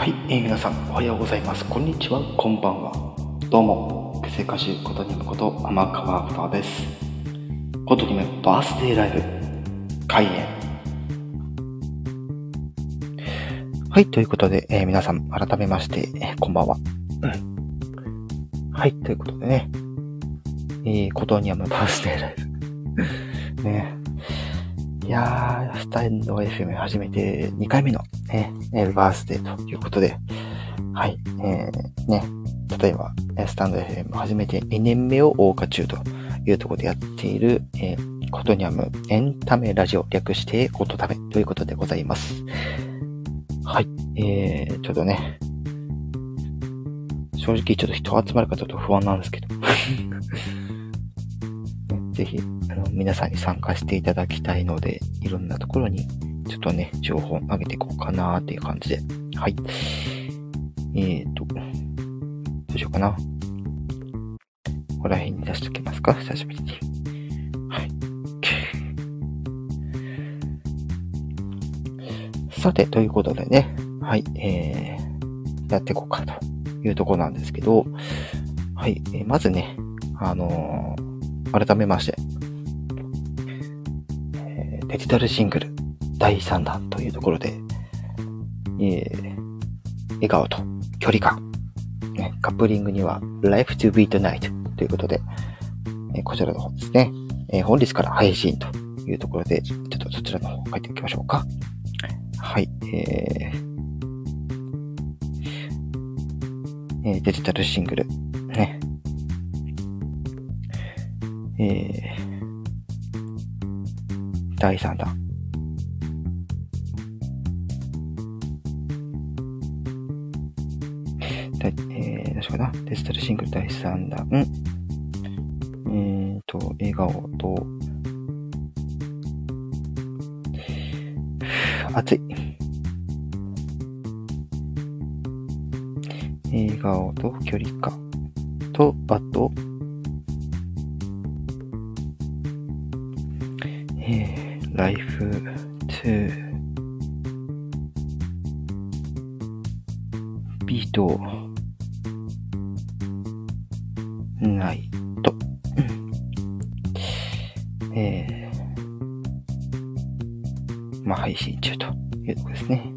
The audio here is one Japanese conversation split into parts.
はい、えー皆さんおはようございます。こんにちは、こんばんは。どうも、結成歌手ことにむこと天川ふたです。ことにむバースデーライブ開演。はい、ということで、えー皆さん改めまして、えーこんばんは。うんはい、ということでね、えー、ことにむバースデーライブ。ねいやー、スタンド FM 始めて2回目の、ね、えーバースデーということで、はい、えー、ね、例えば、スタンド FM 始めて2年目を謳歌中というところでやっている、えー、ことにゃむエンタメラジオ略してことためということでございます。はい、えー、ちょっとね、正直ちょっと人集まるかちょっと不安なんですけど、ぜひ、あの、皆さんに参加していただきたいので、いろんなところに、ちょっとね、情報上げていこうかなーっていう感じで。はい。えーと、どうしようかな。ここら辺に出しておきますか？久しぶりに。はい。さて、ということでね、はい、えー、やっていこうかというとこなんですけど、はい、えーまずね、あのー改めまして、デジタルシングル第3弾というところで、えー笑顔と距離感、ね、カップリングには Life to be tonight ということで、えーこちらの方ですね、えー本日から配信というところで、ちょっとそちらの方書いておきましょうか。はい、えーえデジタルシングル、ね、えー第3弾。デジタルシングル第3弾。えーと、笑顔と、熱い。笑顔と距離感と、バット配信中というところですね。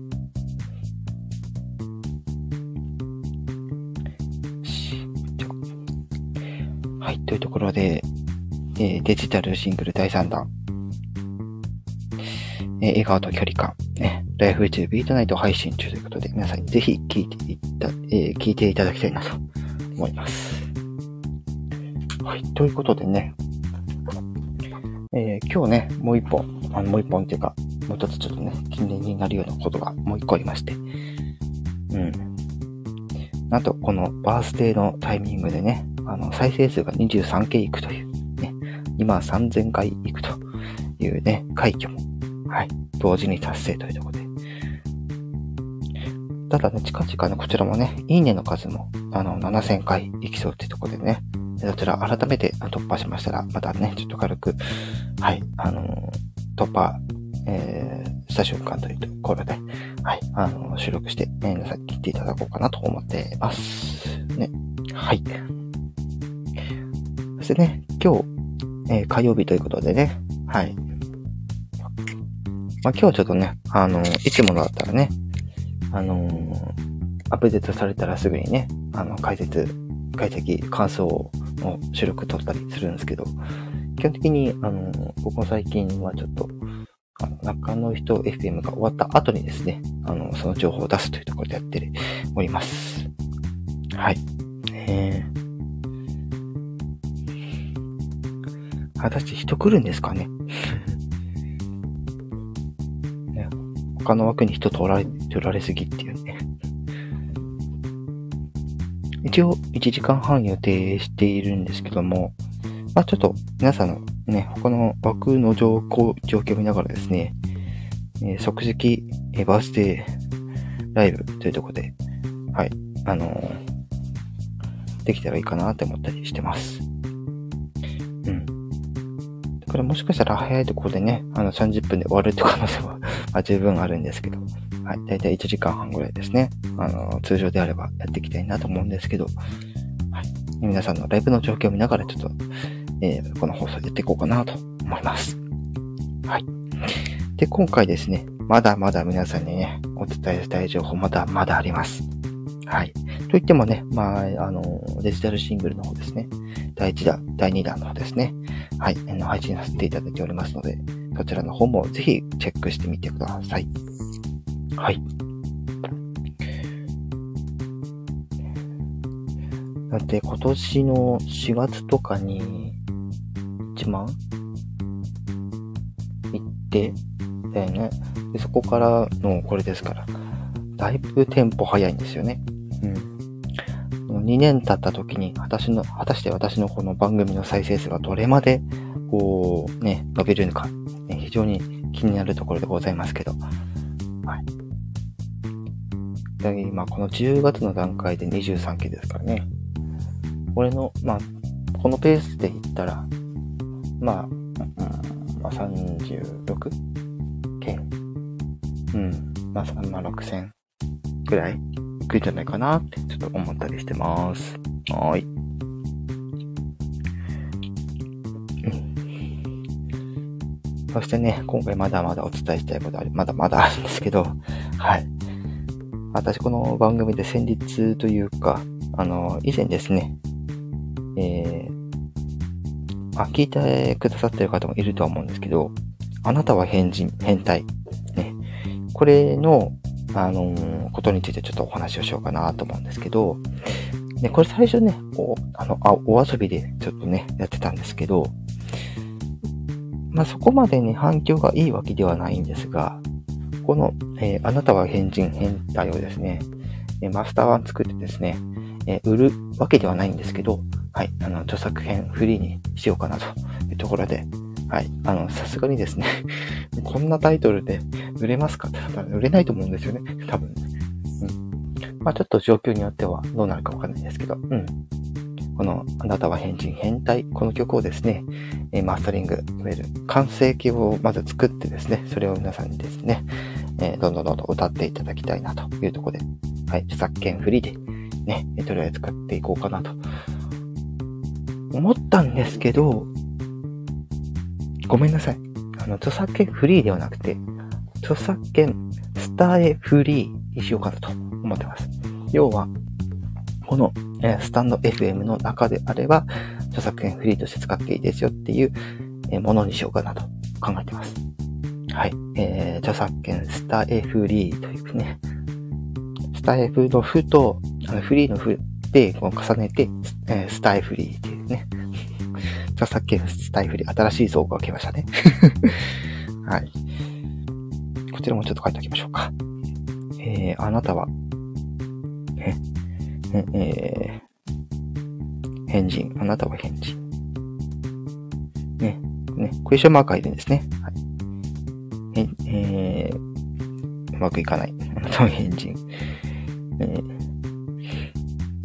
はい、というところで、えーデジタルシングル第3弾、えー笑顔と距離感、ね、ライフ to ビートナイト配信中ということで、皆さんにぜひ聞いていた、えー聞いていただきたいなと思います。はい、ということでね、えー今日ね、もう一本、あのもう一本っていうか、もう一つちょっとね、記念になるようなことがもう一個ありまして、うん。なんと、このバースデーのタイミングでね、あの、再生数が 23K いくという、ね、2万3000回いくというね、快挙も、はい、同時に達成というところで。ただね、近々ね、こちらもね、いいねの数も、あの、7000回いきそうっていうところでね、そちら改めて突破しましたら、またね、ちょっと軽く、はい、あのー突破、えー、した瞬間というところで、はい、あの収録して、えー皆さん聞いていただこうかなと思ってます。ね。はい。そしてね、今日、えー火曜日ということでね、はい。まあ、今日はちょっとね、あのいつものだったらね、あのアップデートされたらすぐにね、あの、解説、解析、感想の収録撮ったりするんですけど、基本的に、あのーここ最近はちょっと、あの中の人 FM が終わった後にですね、あの、その情報を出すというところでやっております。はい。えー、果たして人来るんですかね？ね他の枠に人取られ、取られすぎっていうね。一応、1時間半予定しているんですけども、まあちょっと皆さんのね、他の枠の状況状況を見ながらですね、えー即席、えーバースデーライブというところで、はい、あのーできたらいいかなって思ったりしてます。うん。だからもしかしたら早いところでね、あの30分で終わるって可能性は 十分あるんですけど、はい。だいたい1時間半ぐらいですね。あの、通常であればやっていきたいなと思うんですけど、はい。皆さんのライブの状況を見ながらちょっと、えー、この放送やっていこうかなと思います。はい。で、今回ですね、まだまだ皆さんにね、お伝えしたい情報まだまだあります。はい。といってもね、まあ、あの、デジタルシングルの方ですね。第1弾、第2弾の方ですね。はい。の配信させていただいておりますので、そちらの方もぜひチェックしてみてください。はい。だって今年の4月とかに1万？行ってだよね。で、そこからのこれですから、だいぶテンポ早いんですよね。うん。2年経った時に、私の、果たして私のこの番組の再生数がどれまで、こう、ね、伸びるのか、ね、非常に気になるところでございますけど。はい。で今、この10月の段階で23期ですからね。これの、まあ、このペースでいったら、まあ、うん、まあ、36? 件。うん。まあ、まあ、6000くらいいくんじゃないかなってちょっと思ったりしてます。はーい。そしてね、今回まだまだお伝えしたいことあり、まだまだあるんですけど、はい。私この番組で先日というか、あの、以前ですね、えー、あ、聞いてくださってる方もいるとは思うんですけど、あなたは変人、変態。ね。これの、あのー、ことについてちょっとお話をしようかなと思うんですけど、ね、これ最初ね、お、あの、あ、お遊びでちょっとね、やってたんですけど、まあ、そこまでね、反響がいいわけではないんですが、この、えー、あなたは変人、変態をですね、マスター版作ってですね、えー、売るわけではないんですけど、はい、あの、著作権フリーにしようかなというところで、はい。あの、さすがにですね こんなタイトルで売れますかって売れないと思うんですよね。多分。うん。まあちょっと状況によってはどうなるかわかんないですけど、うん。この、あなたは変人変態、この曲をですね、えマスタリング、いわゆる完成形をまず作ってですね、それを皆さんにですね、えー、どんどんどんどん歌っていただきたいなというところで、はい、著作権フリーで、ね、とりあえず使っていこうかなと思ったんですけど、ごめんなさい。あの、著作権フリーではなくて、著作権スターエフリーにしようかなと思ってます。要は、この、えスタンド FM の中であれば、著作権フリーとして使っていいですよっていう、えものにしようかなと考えてます。はい。えー、著作権スターエフリーというね、スターエフのフと、あのフリーのフでこう重ねて、えー、スターエフリーっていうね、著作権スタイフに新しい造語が来ましたね。はい。こちらもちょっと書いておきましょうか。えー、あなたは、え、えー、変人。あなたは変人。ね、ね、クエスチョンマークがいるんですね。はい。え、えー、うまくいかない。あなたは変人。えー、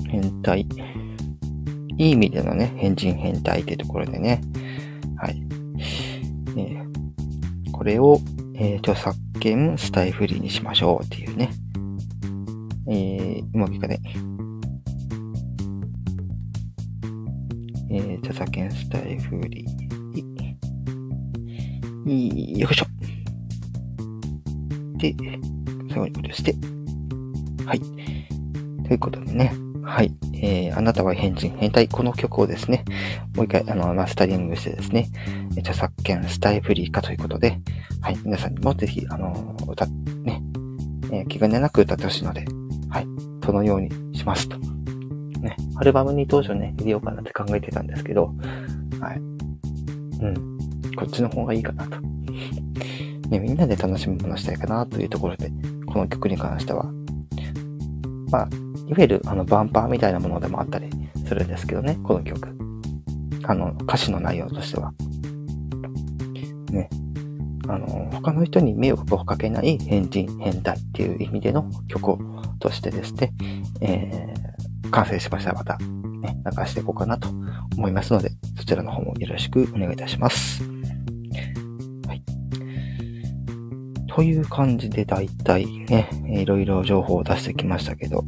変態。いい意味でのね、変人変態ってところでね、はい。えー、これを、えー、著作権スタイフリーにしましょうっていうね。えー、うまくいかない。えー、著作権スタイフリー。よいしょ。えー、あなたは変人、変態。この曲をですね、もう一回、あの、マスタリングしてですね、著作権スタイフリー化ということで、はい。皆さんにもぜひ、あの、歌、ね、えー、気兼ねなく歌ってほしいので、はい。そのようにしますと。ね、アルバムに当初ね、入れようかなって考えてたんですけど、はい。うん。こっちの方がいいかなと。ね、みんなで楽しむものしたいかなというところで、この曲に関しては、まあ、いわゆるあのバンパーみたいなものでもあったりするんですけどね、この曲。あの、歌詞の内容としては。ね。あの、他の人に迷惑をかけない変人、変態っていう意味での曲としてですね、えー、完成しましたらまた、ね、流していこうかなと思いますので、そちらの方もよろしくお願いいたします。はい。という感じで大体ね、いろいろ情報を出してきましたけど、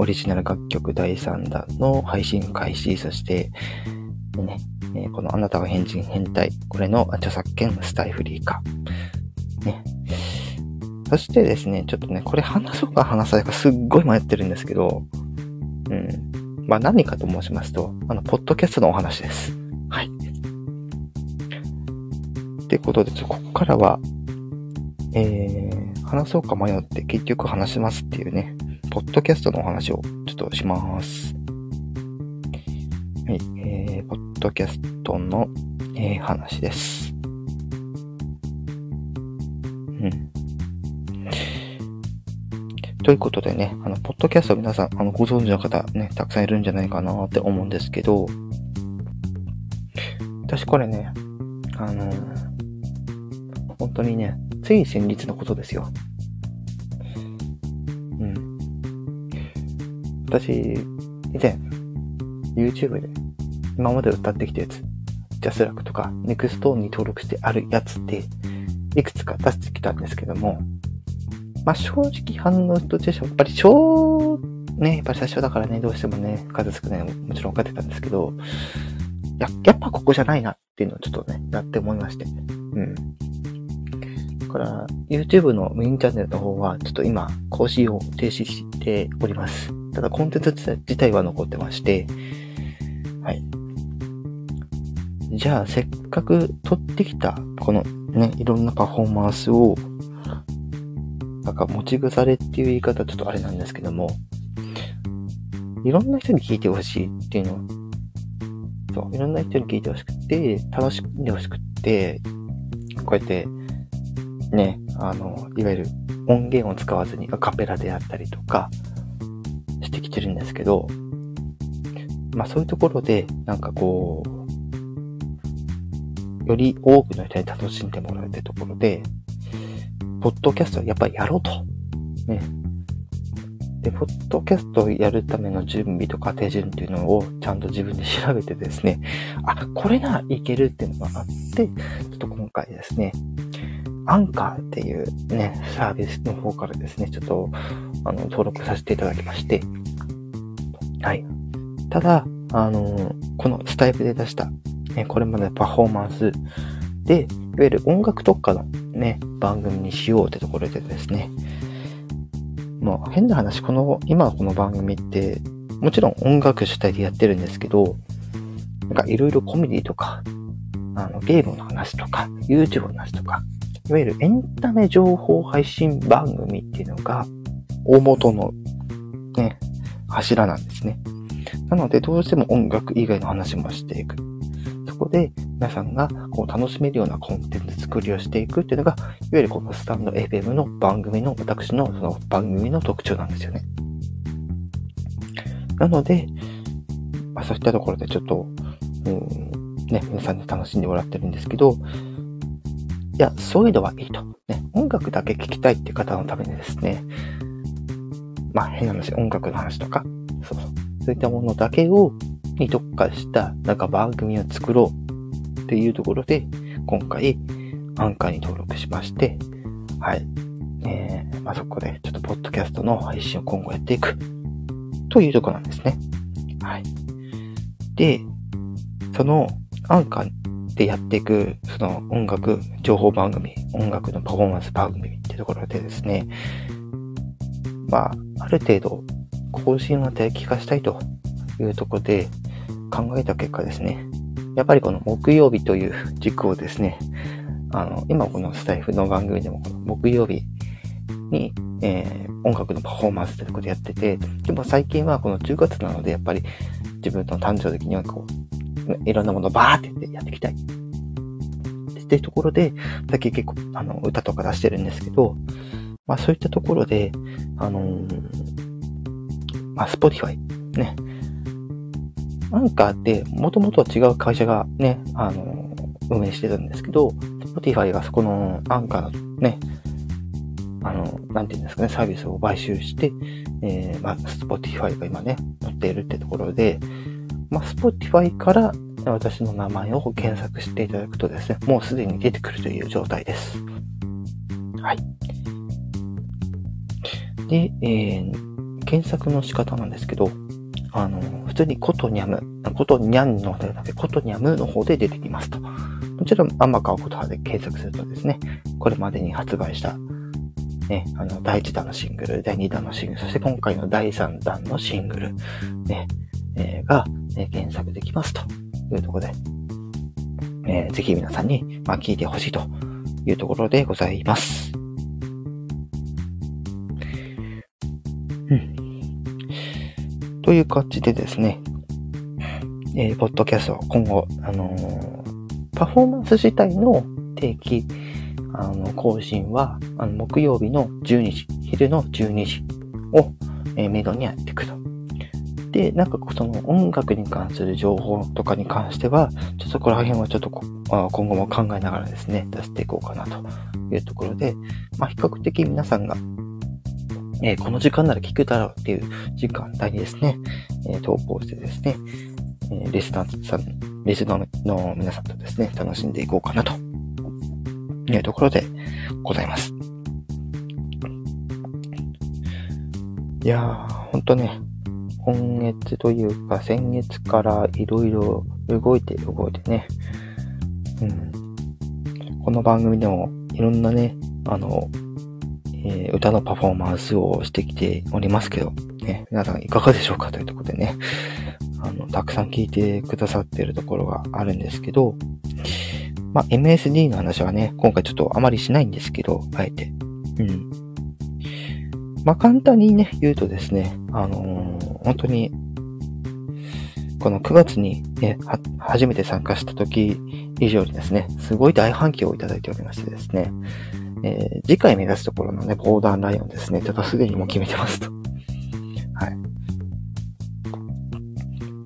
オリジナル楽曲第3弾の配信開始、そして、ね、えこのあなたが変人変態、これの著作権スタイフリー化。ね。そしてですね、ちょっとね、これ話そうか話さないかすっごい迷ってるんですけど、うん。まあ何かと申しますと、あの、ポッドキャストのお話です。はい。ってことで、ちょここからは、えー、話そうか迷って結局話しますっていうね、ポッドキャストのお話をちょっとします。はい、えー、ポッドキャストの、えー、話です。うん。ということでね、あの、ポッドキャスト皆さん、あの、ご存知の方ね、たくさんいるんじゃないかなって思うんですけど、私これね、あの、本当にね、つい先日のことですよ。私、以前、YouTube で、今まで歌ってきたやつ、ジャスラックとか、ネクストーンに登録してあるやつって、いくつか出してきたんですけども、まあ、正直反応としては、やっぱり超、ね、やっぱり最初だからね、どうしてもね、数少ないもちろん分かってたんですけど、や、やっぱここじゃないなっていうのをちょっとね、やって思いまして。うん。だから、YouTube のメインチャンネルの方は、ちょっと今、更新を停止しております。ただ、コンテンツ自体は残ってまして、はい。じゃあ、せっかく撮ってきた、このね、いろんなパフォーマンスを、なんか持ち腐れっていう言い方ちょっとあれなんですけども、いろんな人に聞いてほしいっていうのそう、いろんな人に聞いてほしくて、楽しんでほしくて、こうやって、ね、あの、いわゆる音源を使わずにアカペラであったりとかてきてるんですけど、まあそういうところで、なんかこう、より多くの人に楽しんでもらうってところで、ポッドキャストはやっぱりやろうと。ね。で、ポッドキャストをやるための準備とか手順っていうのをちゃんと自分で調べてですね、あ、これならいけるっていうのがあって、ちょっと今回ですね、アンカーっていうね、サービスの方からですね、ちょっと、あの、登録させていただきまして、はい。ただ、あの、このスタイプで出した、ね、これまでのパフォーマンスで、いわゆる音楽特化のね、番組にしようってところでですね、もう変な話、この、今この番組って、もちろん音楽主体でやってるんですけど、なんかいろいろコメディとか、あの、ゲームの話とか、YouTube の話とか、いわゆるエンタメ情報配信番組っていうのが、大元の、ね、柱なんですね。なので、どうしても音楽以外の話もしていく。そこで、皆さんがこう楽しめるようなコンテンツ作りをしていくっていうのが、いわゆるこのスタンド FM の番組の、私のその番組の特徴なんですよね。なので、まあ、そういったところでちょっと、うん、ね、皆さんに楽しんでもらってるんですけど、いや、そういうのはいいと。ね、音楽だけ聴きたいっていう方のためにですね、まあ変な話、音楽の話とか、そうそう。そういったものだけを、に特化した、なんか番組を作ろうっていうところで、今回、アンカーに登録しまして、はい。えー、まあ、そこで、ちょっと、ポッドキャストの配信を今後やっていく、というとこなんですね。はい。で、その、アンカーでやっていく、その音楽情報番組、音楽のパフォーマンス番組っていうところでですね、まあ、ある程度、更新を定期化したいというところで考えた結果ですね、やっぱりこの木曜日という軸をですね、あの、今このスタイフの番組でも木曜日に、えー、音楽のパフォーマンスということやってて、でも最近はこの10月なので、やっぱり自分の誕生日にはこう、いろんなものをバーってやってやっていきたい。っていうところで、最近結構、あの、歌とか出してるんですけど、まあそういったところで、あのー、まあ、Spotify ね、アンカーって元々は違う会社がね、あの、運営してるんですけど、Spotify がそこのアンカーのね、あの、なんていうんですかね、サービスを買収して、えー、まあ、Spotify が今ね、乗っているってところで、まあ、Spotify から私の名前を検索していただくとですね、もうすでに出てくるという状態です。はい。で、えー、検索の仕方なんですけど、あの、普通にコトニャム、コトニャンの方ではなくて、コトニャムの方で出てきますと。もちろん、アンマカオコトハで検索するとですね、これまでに発売した、ね、あの、第1弾のシングル、第2弾のシングル、そして今回の第3弾のシングル、ね、えー、が、ね、検索できますというところで、えー、ぜひ皆さんに、まあ、聞いてほしいというところでございます。という感じでですね、えー、ポッドキャストは今後、あのー、パフォーマンス自体の定期、あの、更新は、あの、木曜日の12時、昼の12時を、えー、メドにやっていくと。で、なんかその音楽に関する情報とかに関しては、ちょっとそこら辺はちょっと今後も考えながらですね、出していこうかなというところで、まあ比較的皆さんが、えー、この時間なら聞くだろうっていう時間帯にですね、えー、投稿してですね、えー、リスナーさん、リスナーの皆さんとですね、楽しんでいこうかなというところでございます。いやー、ほんとね、今月というか先月からいろいろ動いて動いてね、うん。この番組でもいろんなね、あの、えー、歌のパフォーマンスをしてきておりますけど、ね、皆さんいかがでしょうかというところでね、あの、たくさん聞いてくださってるところがあるんですけど、まあ、MSD の話はね、今回ちょっとあまりしないんですけど、あえて。うん。まあ、簡単にね、言うとですね、あのー、本当に、この9月にね、初めて参加した時以上にですね、すごい大反響をいただいておりましてですね、えー、次回目指すところのね、ボーダーライオンですね、ちょっとすでにもう決めてますと。はい。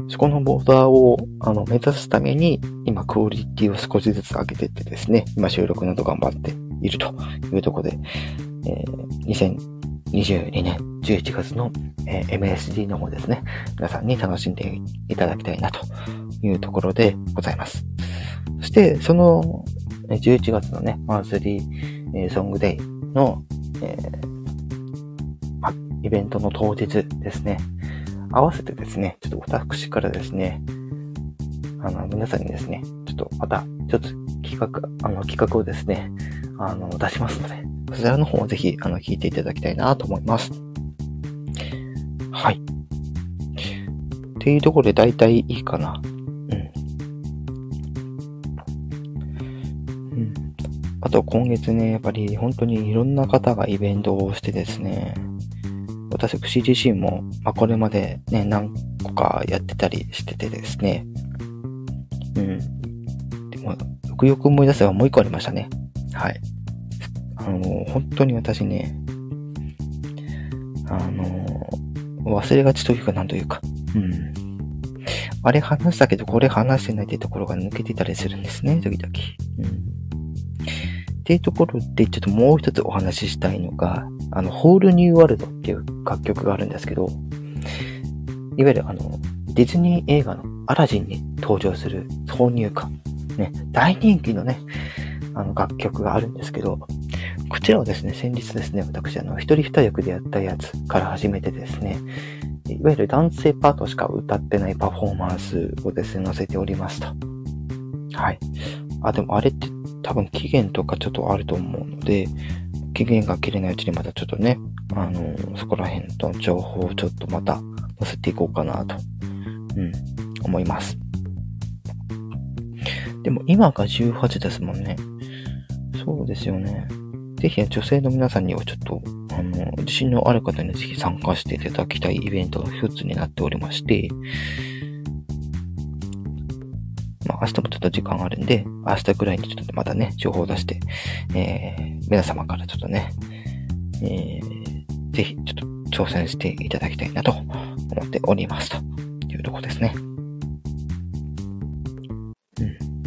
そこのボーダーを、あの、目指すために、今、クオリティを少しずつ上げていってですね、今収録など頑張っているというところで、えー、2022年11月の、えー、MSD の方ですね、皆さんに楽しんでいただきたいなというところでございます。そして、その11月のね、マンスリー、えー、ソングデイの、えー、イベントの当日ですね、合わせてですね、ちょっと私からですね、あの、皆さんにですね、ちょっとまた、ちょっと企画、あの、企画をですね、あの、出しますので、そちらの方をぜひ、あの、聞いていただきたいなと思います。はい。っていうところで大体いいかな。あと今月ね、やっぱり本当にいろんな方がイベントをしてですね、私自身も、まあ、これまでね、何個かやってたりしててですね、うん。でも、よくよく思い出せばもう一個ありましたね。はい。あの、本当に私ね、あの、忘れがちというかなんというか、うん。あれ話したけど、これ話してないっていうところが抜けてたりするんですね、時々。うん。っていうところで、ちょっともう一つお話ししたいのが、あの、ホールニューワールドっていう楽曲があるんですけど、いわゆるあの、ディズニー映画のアラジンに登場する挿入歌。ね、大人気のね、あの楽曲があるんですけど、こちらをですね、先日ですね、私、あの、一人二役でやったやつから始めてですね、いわゆる男性パートしか歌ってないパフォーマンスをですね、載せておりますと。はい。あ、でもあれって多分期限とかちょっとあると思うので、期限が切れないうちにまたちょっとね、あのー、そこら辺の情報をちょっとまた載せていこうかなと、うん、思います。でも今が18ですもんね。そうですよね。ぜひ女性の皆さんにはちょっと、あの、自信のある方にぜひ参加していただきたいイベントの一つになっておりまして、まあ、明日もちょっと時間あるんで、明日ぐらいにちょっとまたね、情報を出して、えー、皆様からちょっとね、えー、ぜひちょっと挑戦していただきたいなと思っておりますというとこですね。う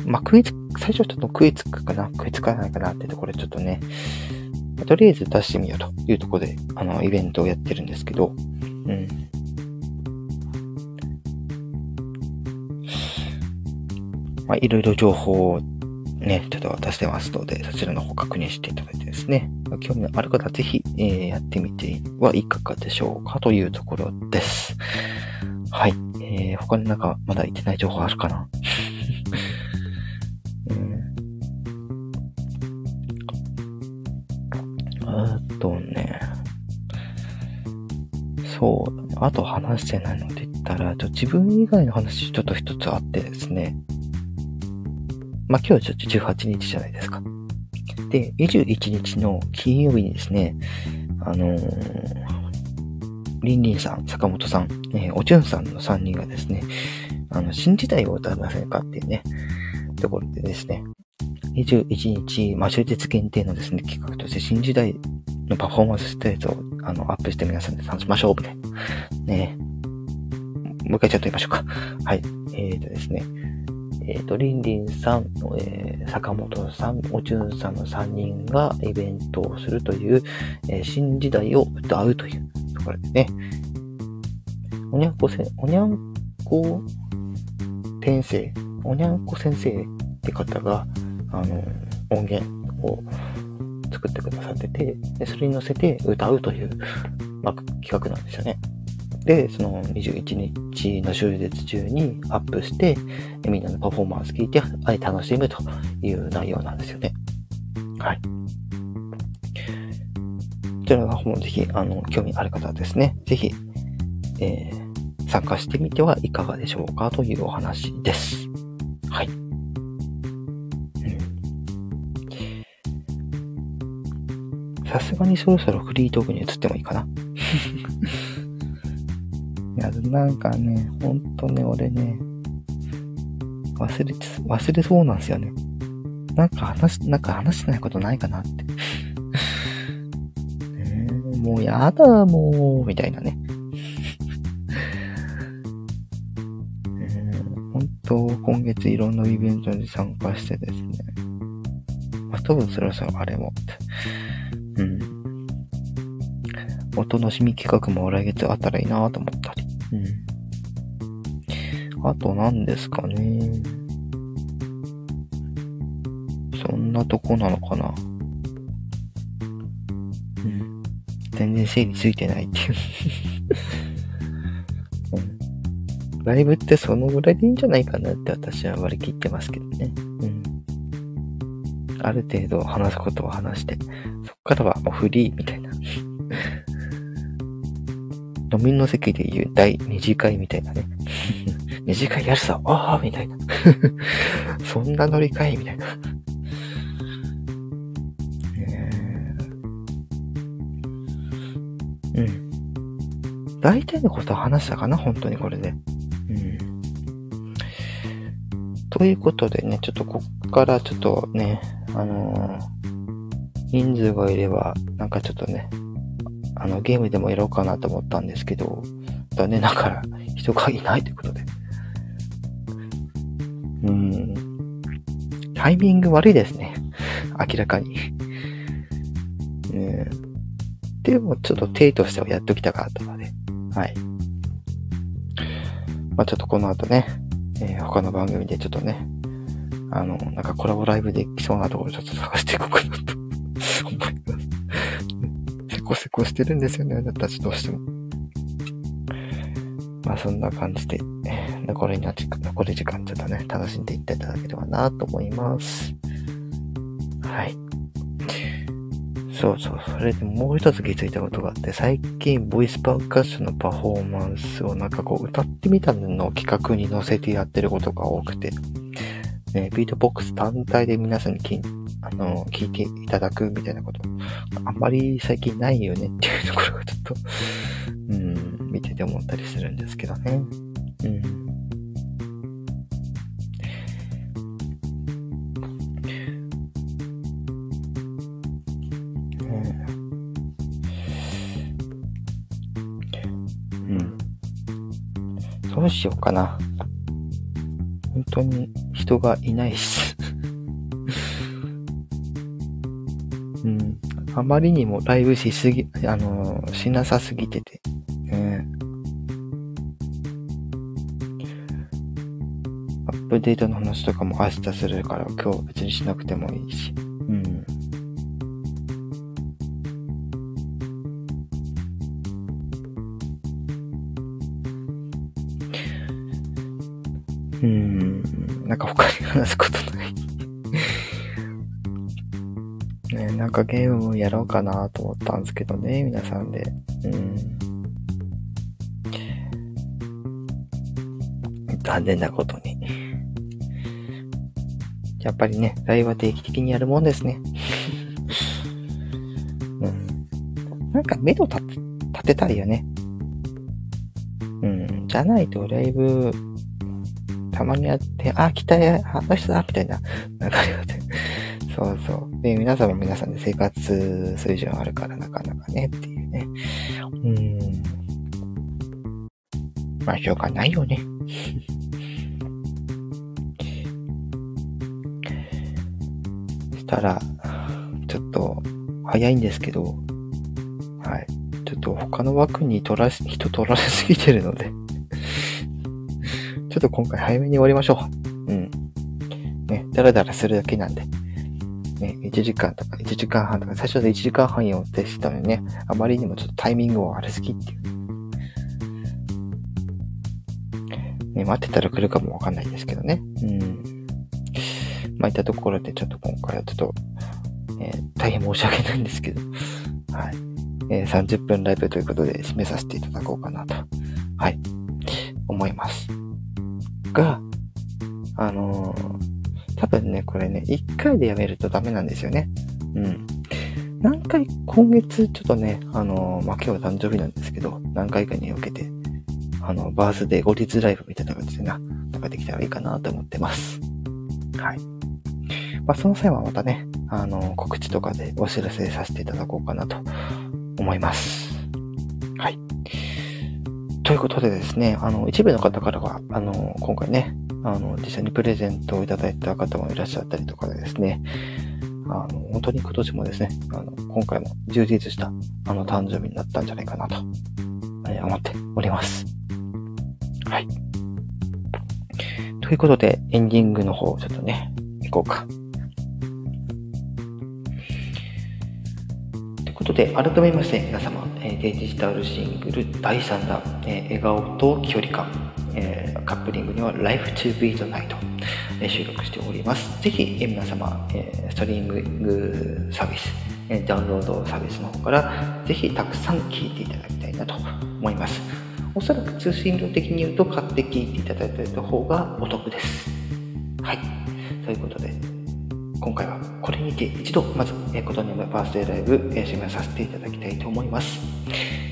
ん。まあ、食いつ、最初ちょっと食いつくかな、食いつかないかなってところでちょっとね、とりあえず出してみようというところで、あの、イベントをやってるんですけど、うん。まあ、いろいろ情報をね、ちょっと渡してますので、そちらの方確認していただいてですね、興味のある方はぜひ、えー、やってみてはいかがでしょうかというところです。はい。えー、他になんかまだ言ってない情報あるかな？うんあとね、そう。あと話してないので言ったら、ちょ自分以外の話ちょっと一つあってですね。まあ、今日ちょっと18日じゃないですか。で、21日の金曜日にですね、あのー、リンリンさん、坂本さん、えー、おちゅんさんの3人がですね、あの、新時代を歌いませんかっていうね、ところでですね、21日、まあ、終日限定のですね、企画として新時代のパフォーマンスステージを、あの、アップして皆さんで楽しましょう、みたいな。ねもう一回ちゃんと言いましょうか。はい。えーとですね。えっ、ー、と、リンリンさん、えー、坂本さん、おちゅんさんの3人がイベントをするという、えー、新時代を歌うというところですね。おにゃんこせ、おにゃんこ先生、おにゃんこ先生って方が、あの、音源を作ってくださってて、でそれに乗せて歌うという、まあ、企画なんですよね。で、その21日の終日中にアップして、みんなのパフォーマンス聞いて、楽しむという内容なんですよね。はい。こちらの方もぜひ、あの、興味ある方はですね、ぜひ、えー、参加してみてはいかがでしょうかというお話です。はい。さすがにそろそろフリートークに移ってもいいかな。いや、なんかね、ほんとね、俺ね、忘れて、忘れそうなんですよね。なんか話、なんか話してないことないかなって。えー、もうやだ、もう、みたいなね。えー、本当、今月いろんなイベントに参加してですね。まあ、多分そろそろあれも、うん。お楽しみ企画も来月あったらいいなと思ったり。うん。あと何ですかね。そんなとこなのかな。うん。全然整理ついてないっていううん。ライブってそのぐらいでいいんじゃないかなって私は割り切ってますけどね。うん。ある程度話すことは話して、そっからはもうフリーみたいな。飲みの席で言う第二次会みたいなね。二次会やるさ、ああみたいな。そんなノリかいみたいな。うん。大体のことは話したかな本当にこれで。うん。ということでね、ちょっとこっからちょっとね、あのー、人数がいれば、なんかちょっとね、あの、ゲームでもやろうかなと思ったんですけど、残念ながら人がいないということで。うん。タイミング悪いですね。明らかに。ね、でも、ちょっと手としてはやっときたかったので。はい。まあちょっとこの後ね、えー、他の番組でちょっとね、あの、なんかコラボライブできそうなところちょっと探していこうかなと。こせこしてるんですよね、あなたたちどうしても。まあそんな感じで、残りの時間、残り時間ちょっとね、楽しんでいっていただければなと思います。はい。そうそう、それでもう一つ気づいたことがあって、最近ボイスパーカッションのパフォーマンスをなんかこう歌ってみたのを企画に載せてやってることが多くて、ね、ビートボックス単体で皆さんにきあの聞いていただくみたいなこと、あんまり最近ないよねっていうところがちょっと、うん、見てて思ったりするんですけどね。うん。うん。どうしようかな。本当に人がいないっあまりにもライブしすぎ、あのー、しなさすぎてて、ね。アップデートの話とかも明日するから、今日別にしなくてもいいし。うん。うん、なんか他に話すことかゲームもやろうかなと思ったんですけどね、皆さんで。うん。残念なことに。やっぱりね、ライブは定期的にやるもんですね。うん。なんか目処立てたいよね。うん。じゃないとライブ、たまにやって、あ、来たや、あの人だ、みたいな、なんかありません。そうそう。で、皆さんも皆さんで生活水準あるからなかなかねっていうね。うん。まあ、しょうがないよね。したら、ちょっと、早いんですけど、はい。ちょっと他の枠に取らし、人取られすぎてるので ちょっと今回早めに終わりましょう。うん。ね、だらだらするだけなんで。ね、1時間とか1時間半とか、最初で1時間半予定してたのにね、あまりにもちょっとタイミングを悪すぎっていう。ね、待ってたら来るかもわかんないですけどね。うん。まあ、いったところでちょっと今回はちょっと、えー、大変申し訳ないんですけど、はい。えー、30分ライブということで締めさせていただこうかなと、はい、思います。が、あのー多分ね、これね、一回でやめるとダメなんですよね。うん。何回、今月ちょっとね、あの、まあ、今日は誕生日なんですけど、何回かに分けて、あの、バースデー後日ライブみたいな感じでな、なんかできたらいいかなと思ってます。はい。まあ、その際はまたね、あの、告知とかでお知らせさせていただこうかなと思います。はい。ということでですね、あの、一部の方からは、あの、今回ね、あの、実際にプレゼントをいただいた方もいらっしゃったりとかでですね、あの、本当に今年もですね、あの、今回も充実した、あの、誕生日になったんじゃないかなと、え思っております。はい。ということで、エンディングの方、ちょっとね、行こうか。ということで、改めまして、皆様、えーデジタルシングル第3弾、え笑顔と距離感、えー、カップリングには Life to be the Night、え、収録しております。ぜひ、皆様、えー、ストリーミングサービス、えー、ダウンロードサービスの方からぜひたくさん聴いていただきたいなと思います。おそらく通信量的に言うと買って聴いていただいた方がお得です。はい。ということで、今回はこれにて一度、まず、えー、ことねむバースデーライブ、えー、締めさせていただきたいと思います。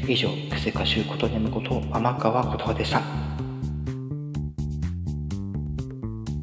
以上、クセ歌手ことねむこと天川ことでした。